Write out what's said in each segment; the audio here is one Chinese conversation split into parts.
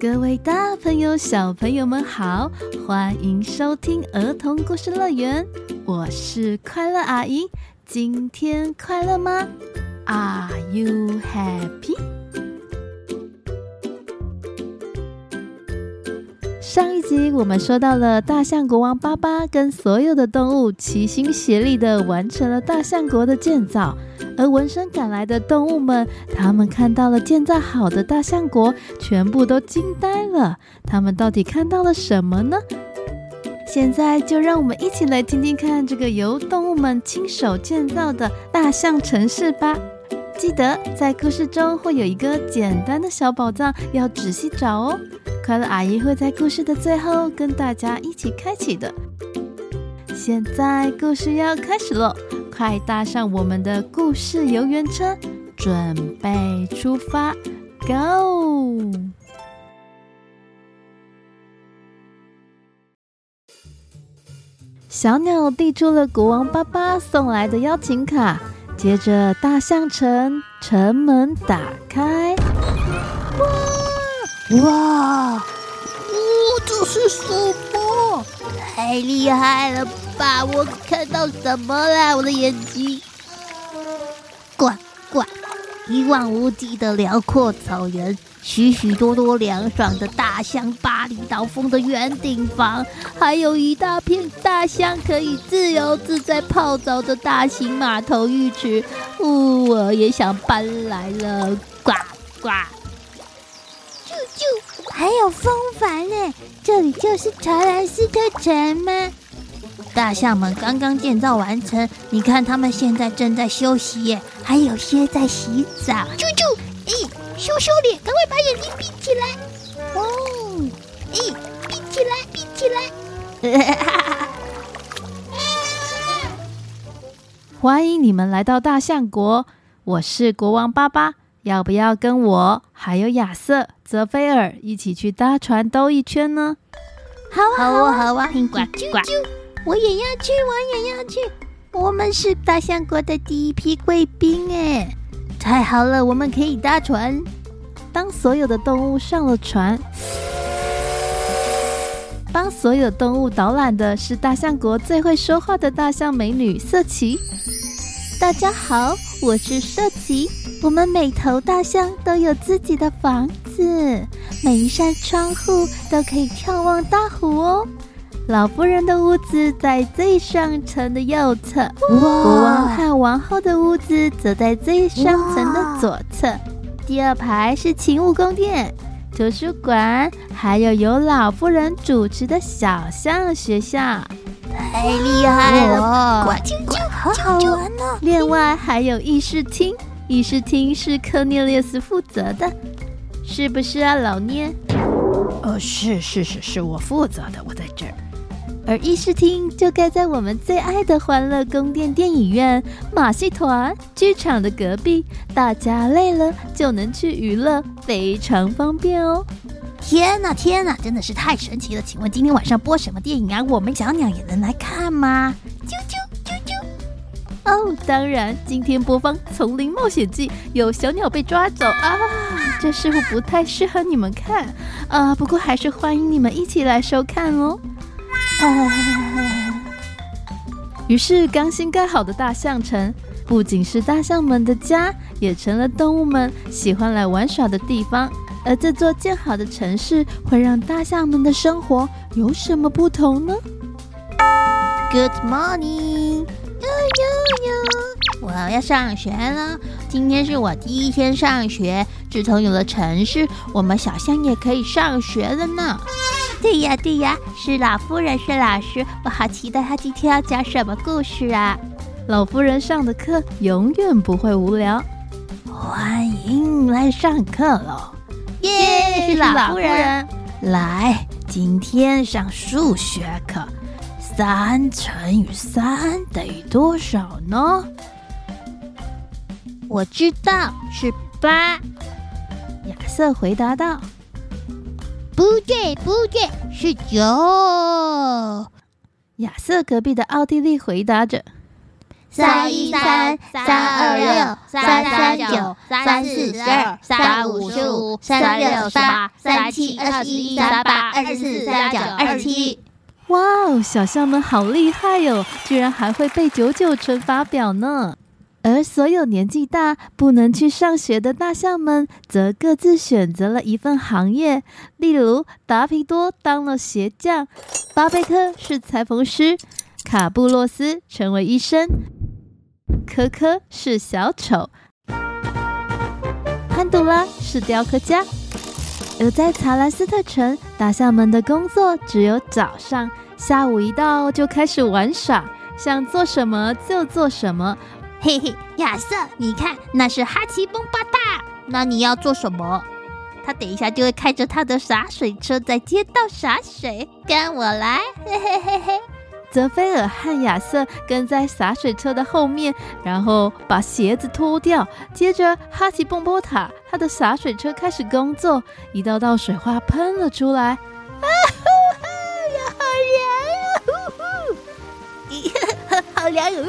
各位大朋友、小朋友们好，欢迎收听儿童故事乐园，我是快乐阿姨。今天快乐吗？Are you happy？上一集我们说到了大象国王巴巴跟所有的动物齐心协力的完成了大象国的建造。而闻声赶来的动物们，他们看到了建造好的大象国，全部都惊呆了。他们到底看到了什么呢？现在就让我们一起来听听看这个由动物们亲手建造的大象城市吧。记得在故事中会有一个简单的小宝藏，要仔细找哦。快乐阿姨会在故事的最后跟大家一起开启的。现在故事要开始喽！快搭上我们的故事游园车，准备出发，Go！小鸟递出了国王巴巴送来的邀请卡，接着大象城城门打开，哇哇！哇，这是什么？太厉害了！吧，我看到什么了？我的眼睛！呱呱！一望无际的辽阔草原，许许多多凉爽的大象巴厘岛风的圆顶房，还有一大片大象可以自由自在泡澡的大型码头浴池。呜，我也想搬来了！呱呱！还有风帆呢！这里就是查兰斯特城吗？大象们刚刚建造完成，你看他们现在正在休息耶，还有些在洗澡。啾啾，咦，羞羞脸，赶快把眼睛闭起来。哦，咦，闭起来，闭起来。欢迎你们来到大象国，我是国王巴巴，要不要跟我还有亚瑟、泽菲尔一起去搭船兜一圈呢？好啊，好啊，好啊，呱呱。我也要去，我也要去。我们是大象国的第一批贵宾，哎，太好了，我们可以搭船。当所有的动物上了船，帮所有动物导览的是大象国最会说话的大象美女瑟琪。大家好，我是瑟琪。我们每头大象都有自己的房子，每一扇窗户都可以眺望大湖哦。老夫人的屋子在最上层的右侧，国王和王后的屋子则在最上层的左侧。第二排是勤务宫殿、图书馆，还有由老夫人主持的小象学校。太厉害了！呱呱呱，好好玩哦！另外还有议事厅，议事厅是科涅列斯负责的，是不是啊，老聂？哦，是是是，是我负责的，我在这儿。而议事厅就盖在我们最爱的欢乐宫殿电影院、马戏团剧场的隔壁，大家累了就能去娱乐，非常方便哦！天哪，天哪，真的是太神奇了！请问今天晚上播什么电影啊？我们小鸟也能来看吗？啾啾！哦，当然，今天播放《丛林冒险记》，有小鸟被抓走啊！这似乎不太适合你们看啊，不过还是欢迎你们一起来收看哦。于是，刚新盖好的大象城不仅是大象们的家，也成了动物们喜欢来玩耍的地方。而这座建好的城市会让大象们的生活有什么不同呢？Good morning，要上学了。今天是我第一天上学。自从有了城市，我们小象也可以上学了呢。对呀，对呀，是老夫人是老师，我好期待他今天要讲什么故事啊！老夫人上的课永远不会无聊。欢迎来上课喽！耶，是老夫人。来，今天上数学课，三乘以三等于多少呢？我知道是八。亚瑟回答道。不对，不对，是九。亚瑟隔壁的奥地利回答着：“三一三三二六三三九三四十二三五十五三六十八三七二十一三八二十四三九二十七。哇哦，小象们好厉害哟，居然还会背九九乘法表呢！而所有年纪大不能去上学的大象们，则各自选择了一份行业。例如，达皮多当了鞋匠，巴贝特是裁缝师，卡布洛斯成为医生，科科是小丑，潘杜拉是雕刻家。而在查兰斯特城，大象们的工作只有早上，下午一到就开始玩耍，想做什么就做什么。嘿嘿，亚瑟，你看，那是哈奇蹦巴大。那你要做什么？他等一下就会开着他的洒水车在街道洒水，跟我来，嘿嘿嘿嘿。泽菲尔和亚瑟跟在洒水车的后面，然后把鞋子脱掉。接着，哈奇蹦波塔他的洒水车开始工作，一道道水花喷了出来。啊哈哈，好凉哟！好凉哟！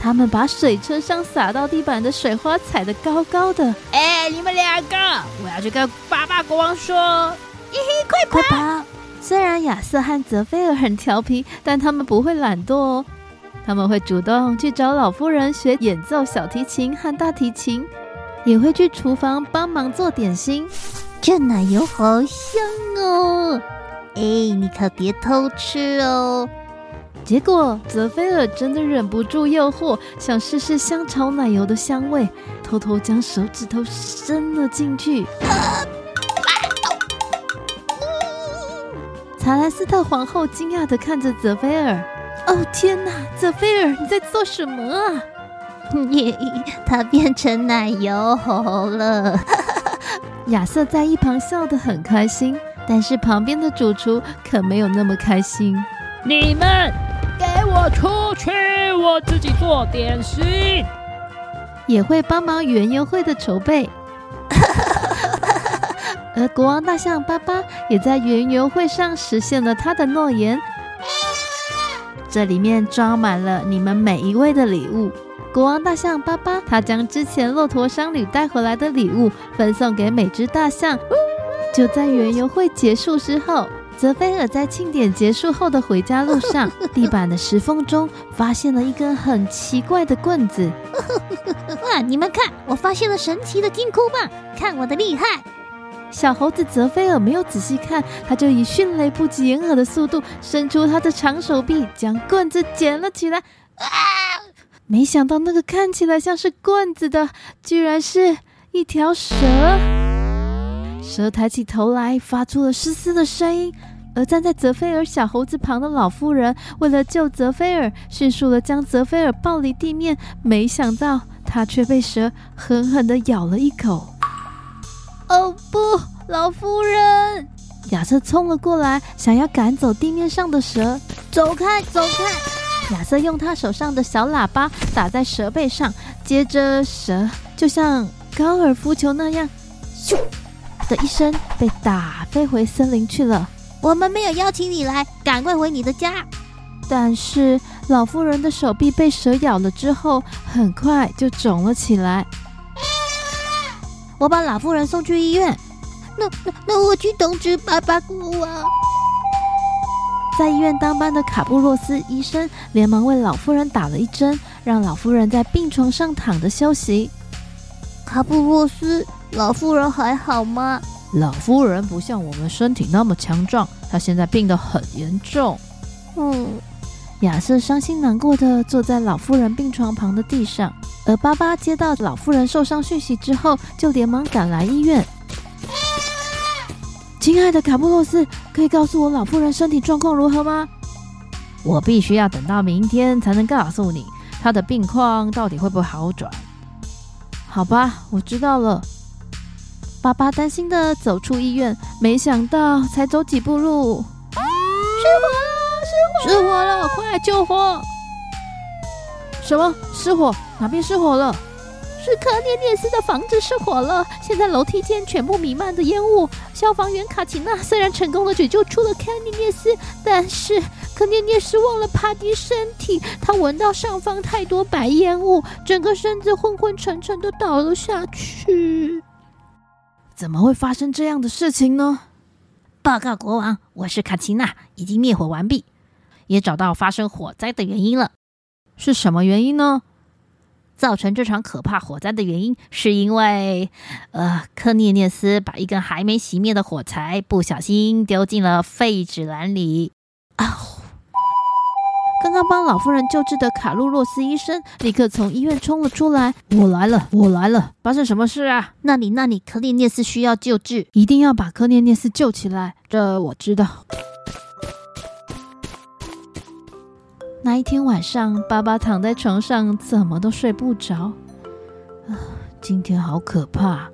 他们把水车上洒到地板的水花踩得高高的。哎，你们两个，我要去跟巴巴国王说！嘿嘿，快跑！快跑！虽然亚瑟和泽菲尔很调皮，但他们不会懒惰哦。他们会主动去找老夫人学演奏小提琴和大提琴，也会去厨房帮忙做点心。这奶油好香哦！哎，你可别偷吃哦。结果，泽菲尔真的忍不住诱惑，想试试香草奶油的香味，偷偷将手指头伸了进去。查莱斯特皇后惊讶的看着泽菲尔：“哦，天哪，泽菲尔，你在做什么啊？”“你，它变成奶油猴了。”亚瑟在一旁笑得很开心，但是旁边的主厨可没有那么开心。“你们！”我出去！我自己做点心，也会帮忙园游会的筹备。而 国王大象巴巴也在园游会上实现了他的诺言。这里面装满了你们每一位的礼物。国王大象巴巴，他将之前骆驼商旅带回来的礼物分送给每只大象。就在园游会结束之后。泽菲尔在庆典结束后的回家路上，地板的石缝中发现了一根很奇怪的棍子。哇！你们看，我发现了神奇的金箍棒，看我的厉害！小猴子泽菲尔没有仔细看，他就以迅雷不及掩耳的速度伸出他的长手臂，将棍子捡了起来。啊！没想到那个看起来像是棍子的，居然是一条蛇。蛇抬起头来，发出了嘶嘶的声音。而站在泽菲尔小猴子旁的老妇人，为了救泽菲尔，迅速地将泽菲尔抱离地面。没想到，他却被蛇狠狠地咬了一口。哦不，老妇人！亚瑟冲了过来，想要赶走地面上的蛇。走开，走开！亚瑟用他手上的小喇叭打在蛇背上，接着蛇就像高尔夫球那样，咻的一声被打飞回森林去了。我们没有邀请你来，赶快回你的家。但是老妇人的手臂被蛇咬了之后，很快就肿了起来。我把老妇人送去医院。那那那我去通知巴巴姑啊。在医院当班的卡布洛斯医生连忙为老妇人打了一针，让老妇人在病床上躺着休息。卡布洛斯，老妇人还好吗？老夫人不像我们身体那么强壮，她现在病得很严重。嗯，亚瑟伤心难过的坐在老妇人病床旁的地上，而巴巴接到老妇人受伤讯息之后，就连忙赶来医院。亲爱的卡布洛斯，可以告诉我老妇人身体状况如何吗？我必须要等到明天才能告诉你她的病况到底会不会好转。好吧，我知道了。爸爸担心的走出医院，没想到才走几步路，失火了！失火！失火了！快救火！什么？失火？哪边失火了？是科涅涅斯的房子失火了，现在楼梯间全部弥漫着烟雾。消防员卡奇娜虽然成功的解救出了科涅涅斯，但是科涅涅斯忘了爬低身体，他闻到上方太多白烟雾，整个身子昏昏沉沉的倒了下去。怎么会发生这样的事情呢？报告国王，我是卡奇娜，已经灭火完毕，也找到发生火灾的原因了。是什么原因呢？造成这场可怕火灾的原因，是因为，呃，科涅涅斯把一根还没熄灭的火柴不小心丢进了废纸篮里。啊！刚刚帮老妇人救治的卡路洛斯医生立刻从医院冲了出来。我来了，我来了！发生什么事啊？那里，那里，科涅涅斯需要救治，一定要把科涅涅斯救起来。这我知道。那一天晚上，爸爸躺在床上，怎么都睡不着。啊，今天好可怕！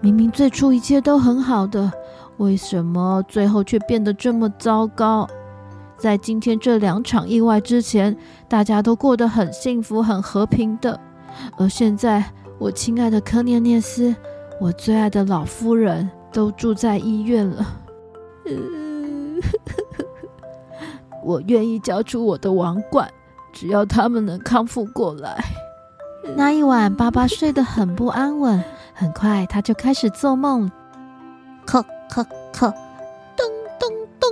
明明最初一切都很好的，为什么最后却变得这么糟糕？在今天这两场意外之前，大家都过得很幸福、很和平的，而现在，我亲爱的科涅涅斯，我最爱的老夫人，都住在医院了。嗯我愿意交出我的王冠，只要他们能康复过来。那一晚，爸爸睡得很不安稳，很快他就开始做梦。叩叩叩，咚咚咚！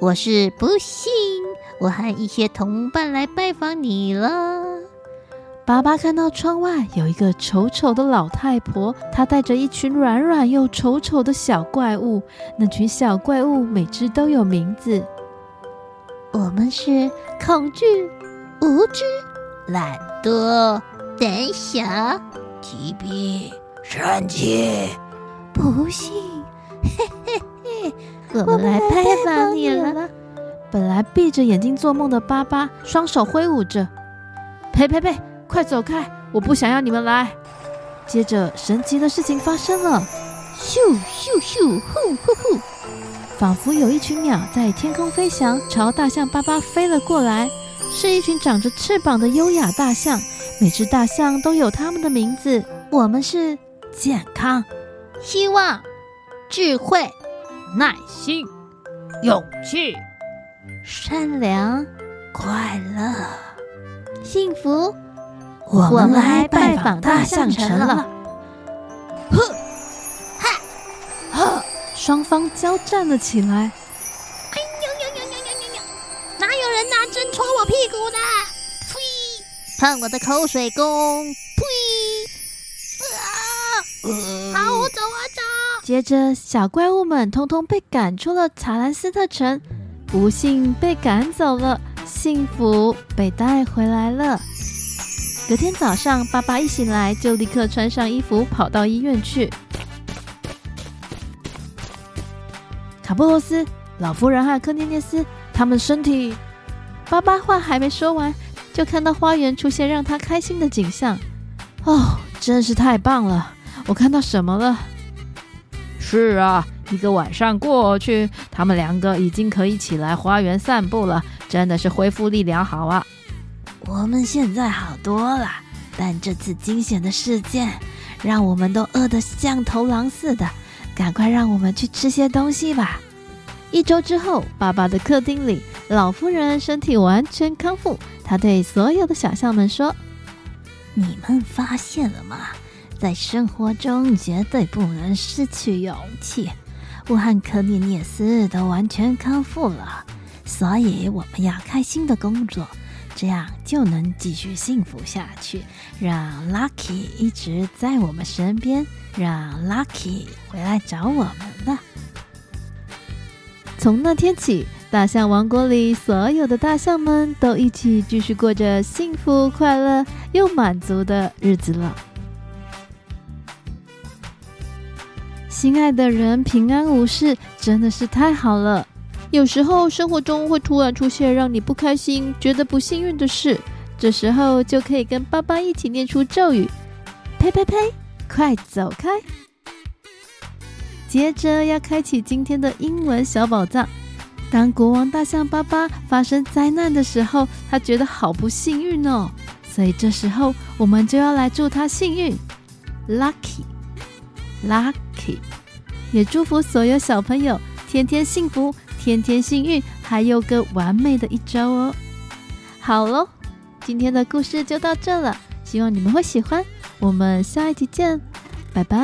我是不信，我和一些同伴来拜访你了。爸爸看到窗外有一个丑丑的老太婆，她带着一群软软又丑丑的小怪物。那群小怪物每只都有名字。我们是恐惧、无知、懒惰、胆小、疾病、神奇、不幸。嘿嘿嘿，我们来拜访你了。本来闭着眼睛做梦的巴巴，双手挥舞着：“呸呸呸，快走开！我不想要你们来。”接着，神奇的事情发生了：咻咻咻，呼呼呼！仿佛有一群鸟在天空飞翔，朝大象巴巴飞了过来。是一群长着翅膀的优雅大象，每只大象都有它们的名字。我们是健康、希望、智慧、耐心、勇气、善良、快乐、幸福。我们来拜访大象城了。双方交战了起来。哎呦呦呦呦呦呦呦！哪有人拿针戳我屁股的？呸！看我的口水功！呸！啊！好，我走我走。接着，小怪物们通通被赶出了查兰斯特城，不幸被赶走了，幸福被带回来了。隔天早上，爸爸一醒来就立刻穿上衣服跑到医院去。卡布罗斯、老夫人和科涅涅斯，他们身体……巴巴话还没说完，就看到花园出现让他开心的景象。哦，真是太棒了！我看到什么了？是啊，一个晚上过去，他们两个已经可以起来花园散步了，真的是恢复力良好啊！我们现在好多了，但这次惊险的事件让我们都饿得像头狼似的。赶快让我们去吃些东西吧。一周之后，爸爸的客厅里，老夫人身体完全康复。她对所有的小象们说：“你们发现了吗？在生活中绝对不能失去勇气。我和科涅涅斯都完全康复了，所以我们要开心的工作。”这样就能继续幸福下去，让 Lucky 一直在我们身边，让 Lucky 回来找我们了。从那天起，大象王国里所有的大象们都一起继续过着幸福、快乐又满足的日子了。心爱的人平安无事，真的是太好了。有时候生活中会突然出现让你不开心、觉得不幸运的事，这时候就可以跟爸爸一起念出咒语：呸呸呸，快走开！接着要开启今天的英文小宝藏。当国王大象巴巴发生灾难的时候，他觉得好不幸运哦，所以这时候我们就要来祝他幸运，lucky，lucky，也祝福所有小朋友天天幸福，天天幸运，还有个完美的一周哦。好喽，今天的故事就到这了，希望你们会喜欢。我们下一集见，拜拜。